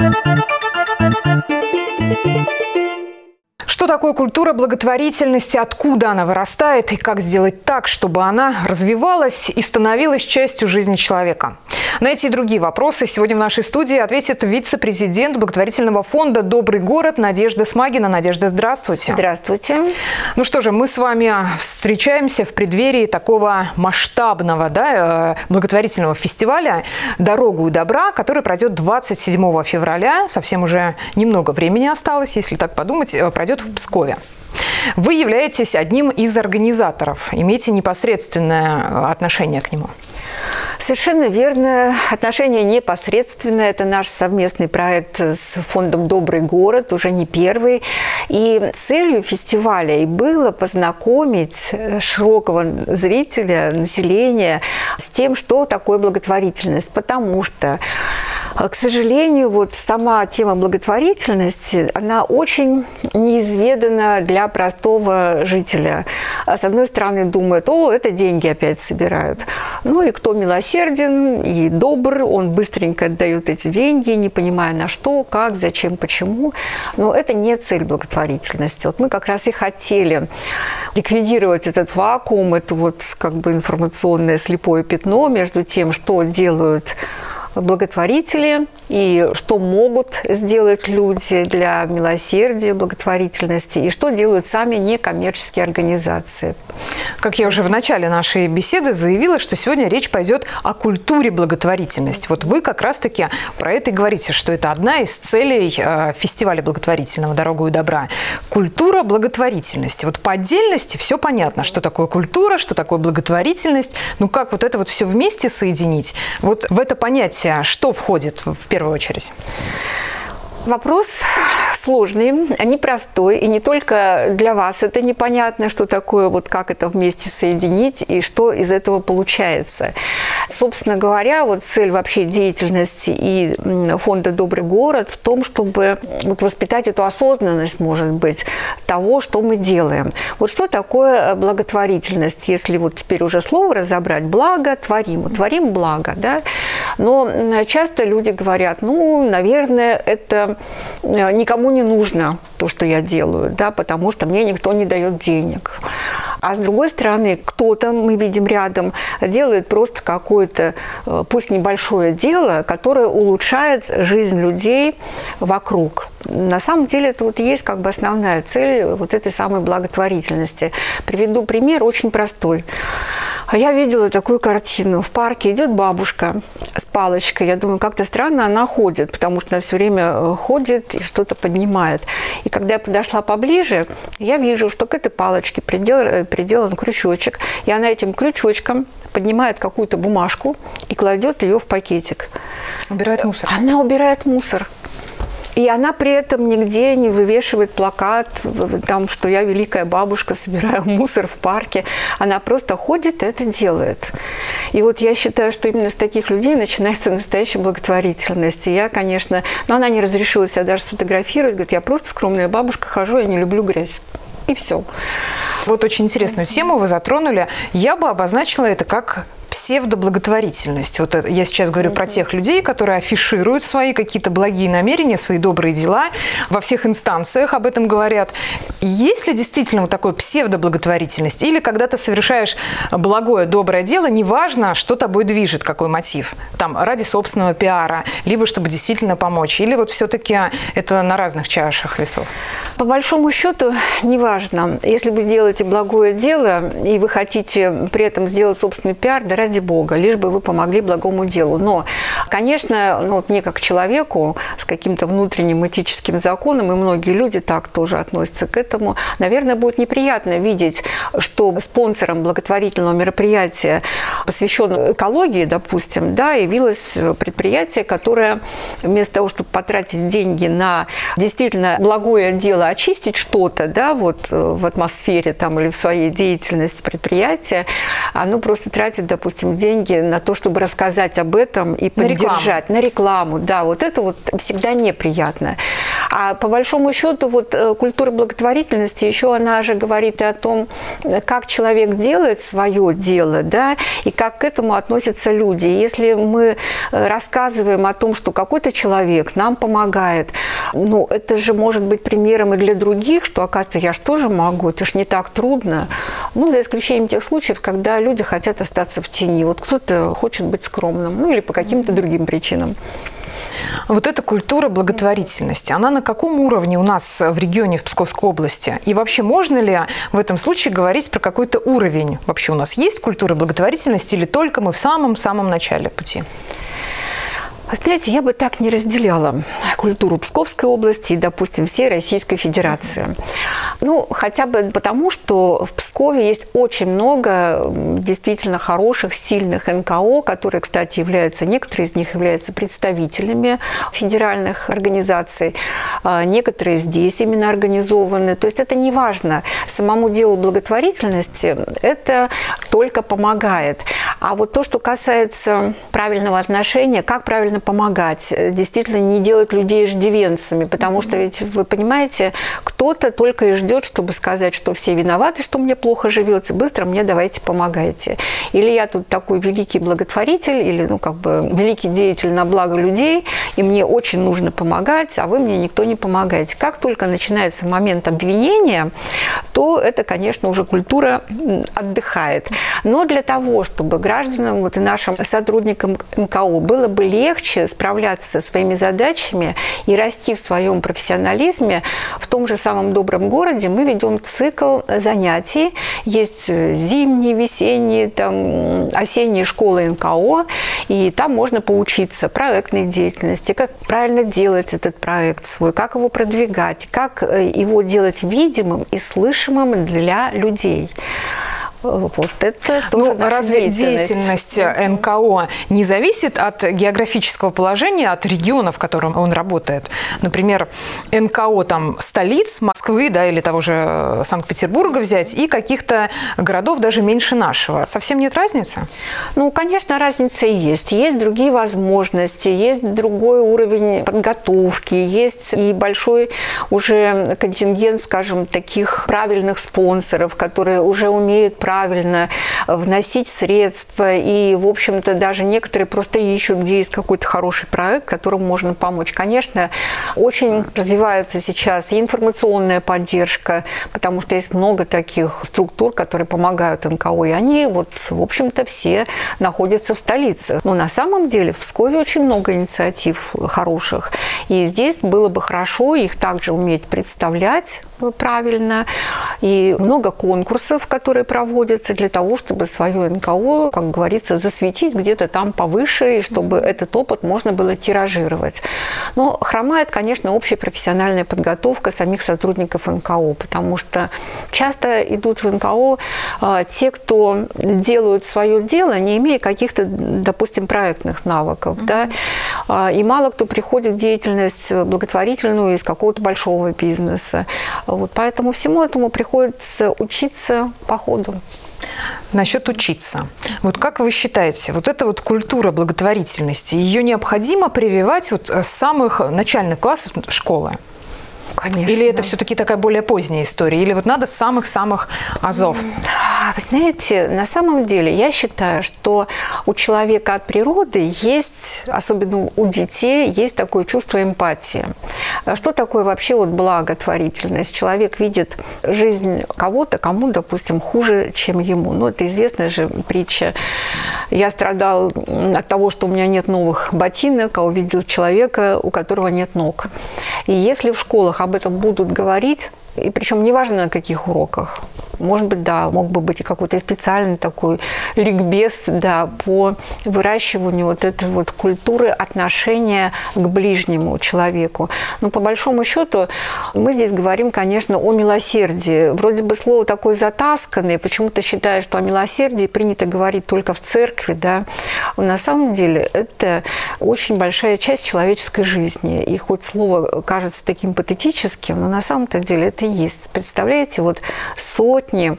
Thank you. Что такое культура благотворительности, откуда она вырастает и как сделать так, чтобы она развивалась и становилась частью жизни человека? На эти и другие вопросы сегодня в нашей студии ответит вице-президент благотворительного фонда «Добрый город» Надежда Смагина. Надежда, здравствуйте. Здравствуйте. Ну что же, мы с вами встречаемся в преддверии такого масштабного да, э, благотворительного фестиваля «Дорогу и добра», который пройдет 27 февраля. Совсем уже немного времени осталось, если так подумать, э, пройдет в Пскове. Вы являетесь одним из организаторов, имеете непосредственное э, отношение к нему. Совершенно верно. Отношение непосредственное. Это наш совместный проект с фондом «Добрый город», уже не первый. И целью фестиваля и было познакомить широкого зрителя, населения с тем, что такое благотворительность. Потому что к сожалению, вот сама тема благотворительности, она очень неизведана для простого жителя. А с одной стороны, думает, о, это деньги опять собирают. Ну и кто милосерден и добр, он быстренько отдает эти деньги, не понимая на что, как, зачем, почему. Но это не цель благотворительности. Вот мы как раз и хотели ликвидировать этот вакуум, это вот как бы информационное слепое пятно между тем, что делают благотворители и что могут сделать люди для милосердия, благотворительности, и что делают сами некоммерческие организации. Как я уже в начале нашей беседы заявила, что сегодня речь пойдет о культуре благотворительности. Вот вы как раз-таки про это и говорите, что это одна из целей э, фестиваля благотворительного «Дорогу и добра». Культура благотворительности. Вот по отдельности все понятно, что такое культура, что такое благотворительность. Ну как вот это вот все вместе соединить? Вот в это понятие что входит в первую очередь? Вопрос сложный, непростой, и не только для вас это непонятно, что такое, вот как это вместе соединить и что из этого получается. Собственно говоря, вот цель вообще деятельности и фонда «Добрый город» в том, чтобы вот воспитать эту осознанность, может быть, того, что мы делаем. Вот что такое благотворительность, если вот теперь уже слово разобрать, благо творим, творим благо, да, но часто люди говорят, ну, наверное, это Э, никому не нужно то, что я делаю, да, потому что мне никто не дает денег. А с другой стороны, кто-то, мы видим рядом, делает просто какое-то, э, пусть небольшое дело, которое улучшает жизнь людей вокруг. На самом деле это вот есть как бы основная цель вот этой самой благотворительности. Приведу пример очень простой. А я видела такую картину. В парке идет бабушка с палочкой. Я думаю, как-то странно она ходит, потому что она все время э, ходит и что-то поднимает. И когда я подошла поближе, я вижу, что к этой палочке приделан, э, приделан крючочек. И она этим крючочком поднимает какую-то бумажку и кладет ее в пакетик. Убирает мусор. Она убирает мусор. И она при этом нигде не вывешивает плакат, там, что я великая бабушка, собираю мусор в парке. Она просто ходит и это делает. И вот я считаю, что именно с таких людей начинается настоящая благотворительность. И я, конечно, но она не разрешила себя даже сфотографировать, говорит, я просто скромная бабушка, хожу, я не люблю грязь. И все. Вот очень интересную тему вы затронули. Я бы обозначила это как псевдоблаготворительность. Вот я сейчас говорю mm-hmm. про тех людей, которые афишируют свои какие-то благие намерения, свои добрые дела, во всех инстанциях об этом говорят. Есть ли действительно вот такой псевдоблаготворительность? Или когда ты совершаешь благое, доброе дело, неважно, что тобой движет, какой мотив? Там, ради собственного пиара, либо чтобы действительно помочь? Или вот все-таки это на разных чашах весов? По большому счету, неважно. Если вы делаете благое дело, и вы хотите при этом сделать собственный пиар, да ради Бога, лишь бы вы помогли благому делу. Но, конечно, ну, вот мне как человеку с каким-то внутренним этическим законом, и многие люди так тоже относятся к этому, наверное, будет неприятно видеть, что спонсором благотворительного мероприятия, посвященного экологии, допустим, да, явилось предприятие, которое вместо того, чтобы потратить деньги на действительно благое дело, очистить что-то, да, вот э, в атмосфере там или в своей деятельности предприятия, оно просто тратит, допустим, допустим, деньги на то, чтобы рассказать об этом и поддержать. На рекламу. На рекламу, да, вот это вот всегда неприятно. А по большому счету вот э, культура благотворительности еще она же говорит и о том, как человек делает свое дело, да, и как к этому относятся люди. Если мы э, рассказываем о том, что какой-то человек нам помогает, ну, это же может быть примером и для других, что, оказывается, я же тоже могу, это же не так трудно. Ну, за исключением тех случаев, когда люди хотят остаться в тени. Вот кто-то хочет быть скромным, ну, или по каким-то другим причинам. Вот эта культура благотворительности, она на каком уровне у нас в регионе, в Псковской области? И вообще можно ли в этом случае говорить про какой-то уровень? Вообще у нас есть культура благотворительности или только мы в самом-самом начале пути? Вы знаете, я бы так не разделяла культуру Псковской области и, допустим, всей Российской Федерации. Ну, хотя бы потому, что в Пскове есть очень много действительно хороших, стильных НКО, которые, кстати, являются, некоторые из них являются представителями федеральных организаций, а некоторые здесь именно организованы. То есть это не важно. Самому делу благотворительности это только помогает. А вот то, что касается правильного отношения, как правильно помогать, э, действительно не делать людей иждивенцами, потому что ведь, вы понимаете, кто-то только и ждет, чтобы сказать, что все виноваты, что мне плохо живется, быстро мне давайте помогайте. Или я тут такой великий благотворитель, или, ну, как бы, великий деятель на благо людей, и мне очень нужно помогать, а вы мне никто не помогаете. Как только начинается момент обвинения, то это, конечно, уже культура отдыхает. Но для того, чтобы гражданам вот, и нашим сотрудникам НКО было бы легче, легче справляться со своими задачами и расти в своем профессионализме, в том же самом добром городе мы ведем цикл занятий. Есть зимние, весенние, там, осенние школы НКО, и там можно поучиться проектной деятельности, как правильно делать этот проект свой, как его продвигать, как э, его делать видимым и слышимым для людей. Вот это тоже ну, разве деятельность. деятельность НКО не зависит от географического положения, от региона, в котором он работает? Например, НКО там столиц Москвы, да, или того же Санкт-Петербурга взять, и каких-то городов даже меньше нашего. Совсем нет разницы? Ну, конечно, разница есть. Есть другие возможности, есть другой уровень подготовки, есть и большой уже контингент, скажем, таких правильных спонсоров, которые уже умеют правильно вносить средства. И, в общем-то, даже некоторые просто ищут, где есть какой-то хороший проект, которому можно помочь. Конечно, очень развивается сейчас и информационная поддержка, потому что есть много таких структур, которые помогают НКО, и они, вот, в общем-то, все находятся в столице. Но на самом деле в Пскове очень много инициатив хороших. И здесь было бы хорошо их также уметь представлять правильно. И много конкурсов, которые проводятся для того, чтобы свое НКО, как говорится, засветить где-то там повыше, и чтобы этот опыт можно было тиражировать. Но хромает, конечно, общая профессиональная подготовка самих сотрудников НКО, потому что часто идут в НКО а, те, кто делают свое дело, не имея каких-то, допустим, проектных навыков. Mm-hmm. Да? А, и мало кто приходит в деятельность благотворительную из какого-то большого бизнеса. Вот, поэтому всему этому приходится учиться по ходу. Насчет учиться. Вот как вы считаете, вот эта вот культура благотворительности, ее необходимо прививать вот с самых начальных классов школы? Конечно. Или это все-таки такая более поздняя история? Или вот надо с самых-самых азов? Вы знаете, на самом деле я считаю, что у человека от природы есть, особенно у детей, есть такое чувство эмпатии. Что такое вообще вот благотворительность? Человек видит жизнь кого-то, кому, допустим, хуже, чем ему. Ну, это известная же притча. Я страдал от того, что у меня нет новых ботинок, а увидел человека, у которого нет ног. И если в школах об этом будут говорить, и причем неважно на каких уроках, может быть, да, мог бы быть и какой-то специальный такой ликбез, да, по выращиванию вот этой вот культуры отношения к ближнему человеку. Но по большому счету мы здесь говорим, конечно, о милосердии. Вроде бы слово такое затасканное, почему-то считаю, что о милосердии принято говорить только в церкви, да. На самом деле это очень большая часть человеческой жизни. И хоть слово кажется таким патетическим, но на самом-то деле это и есть. Представляете, вот сотни сотни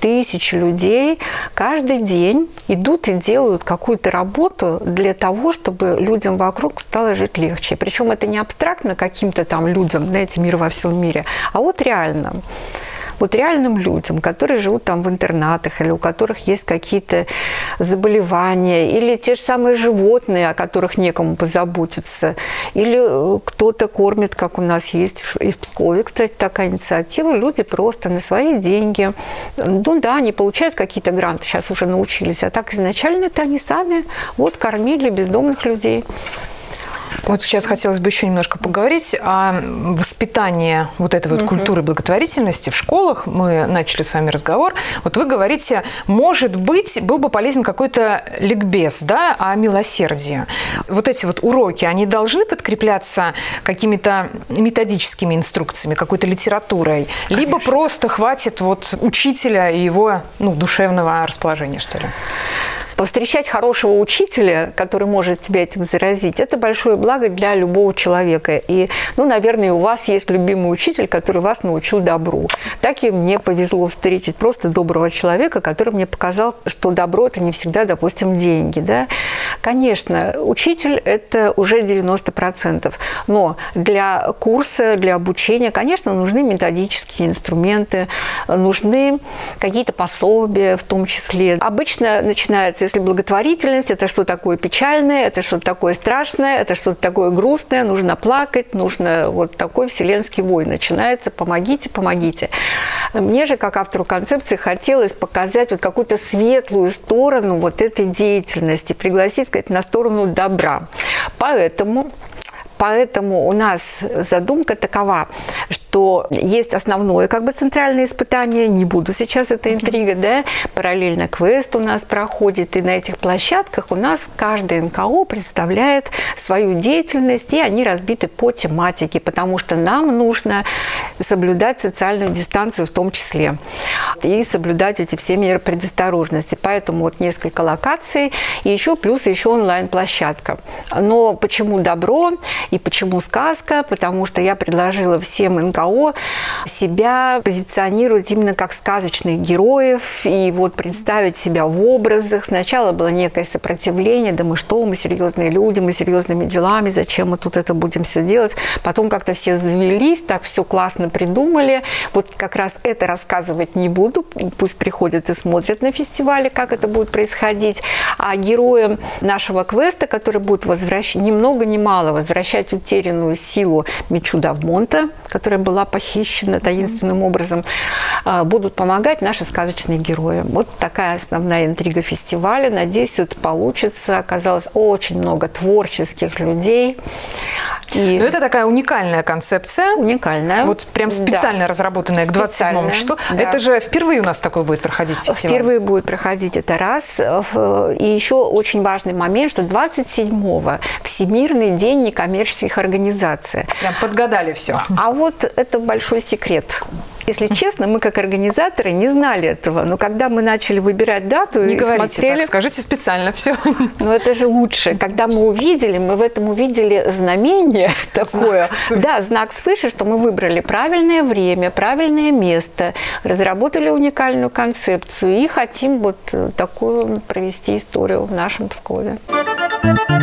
тысячи людей каждый день идут и делают какую-то работу для того, чтобы людям вокруг стало жить легче. Причем это не абстрактно каким-то там людям, знаете, мир во всем мире, а вот реально вот реальным людям, которые живут там в интернатах или у которых есть какие-то заболевания, или те же самые животные, о которых некому позаботиться, или э, кто-то кормит, как у нас есть и в Пскове, кстати, такая инициатива, люди просто на свои деньги, ну да, они получают какие-то гранты, сейчас уже научились, а так изначально это они сами вот кормили бездомных людей. Вот сейчас хотелось бы еще немножко поговорить о воспитании вот этой вот угу. культуры благотворительности в школах. Мы начали с вами разговор. Вот вы говорите, может быть, был бы полезен какой-то ликбез, да, о милосердии. Вот эти вот уроки, они должны подкрепляться какими-то методическими инструкциями, какой-то литературой, Конечно. либо просто хватит вот учителя и его ну, душевного расположения, что ли? Повстречать хорошего учителя, который может тебя этим заразить, это большое благо для любого человека. И, ну, наверное, у вас есть любимый учитель, который вас научил добру. Так и мне повезло встретить просто доброго человека, который мне показал, что добро – это не всегда, допустим, деньги. Да? Конечно, учитель – это уже 90%. Но для курса, для обучения, конечно, нужны методические инструменты, нужны какие-то пособия в том числе. Обычно начинается если благотворительность, это что такое печальное, это что такое страшное, это что-то такое грустное, нужно плакать, нужно вот такой вселенский вой начинается, помогите, помогите. Мне же, как автору концепции, хотелось показать вот какую-то светлую сторону вот этой деятельности, пригласить, сказать, на сторону добра. Поэтому Поэтому у нас задумка такова, что есть основное как бы центральное испытание, не буду сейчас это интрига, да, параллельно квест у нас проходит, и на этих площадках у нас каждый НКО представляет свою деятельность, и они разбиты по тематике, потому что нам нужно соблюдать социальную дистанцию в том числе, и соблюдать эти все меры предосторожности. Поэтому вот несколько локаций, и еще плюс еще онлайн-площадка. Но почему добро и почему сказка? Потому что я предложила всем НКО НКО себя позиционировать именно как сказочных героев и вот представить себя в образах. Сначала было некое сопротивление, да мы что, мы серьезные люди, мы серьезными делами, зачем мы тут это будем все делать. Потом как-то все завелись, так все классно придумали. Вот как раз это рассказывать не буду, пусть приходят и смотрят на фестивале, как это будет происходить. А героем нашего квеста, который будет возвращать, ни много ни мало, возвращать утерянную силу Мичу Давмонта, которая была похищена таинственным образом, а, будут помогать наши сказочные герои. Вот такая основная интрига фестиваля. Надеюсь, это получится. Оказалось очень много творческих людей. И... Но это такая уникальная концепция. Уникальная. Вот прям специально да. разработанная к 27 числу. Да. Это же впервые у нас такой будет проходить фестиваль. Впервые будет проходить это раз. И еще очень важный момент, что 27-го Всемирный день некоммерческих организаций. Прям подгадали все. А вот это большой секрет. Если честно, мы как организаторы не знали этого. Но когда мы начали выбирать дату не и говорите смотрели... так, скажите специально все. Но это же лучше. Когда мы увидели, мы в этом увидели знамение такое. Знак да, знак свыше, что мы выбрали правильное время, правильное место, разработали уникальную концепцию и хотим вот такую провести историю в нашем Пскове. Thank you.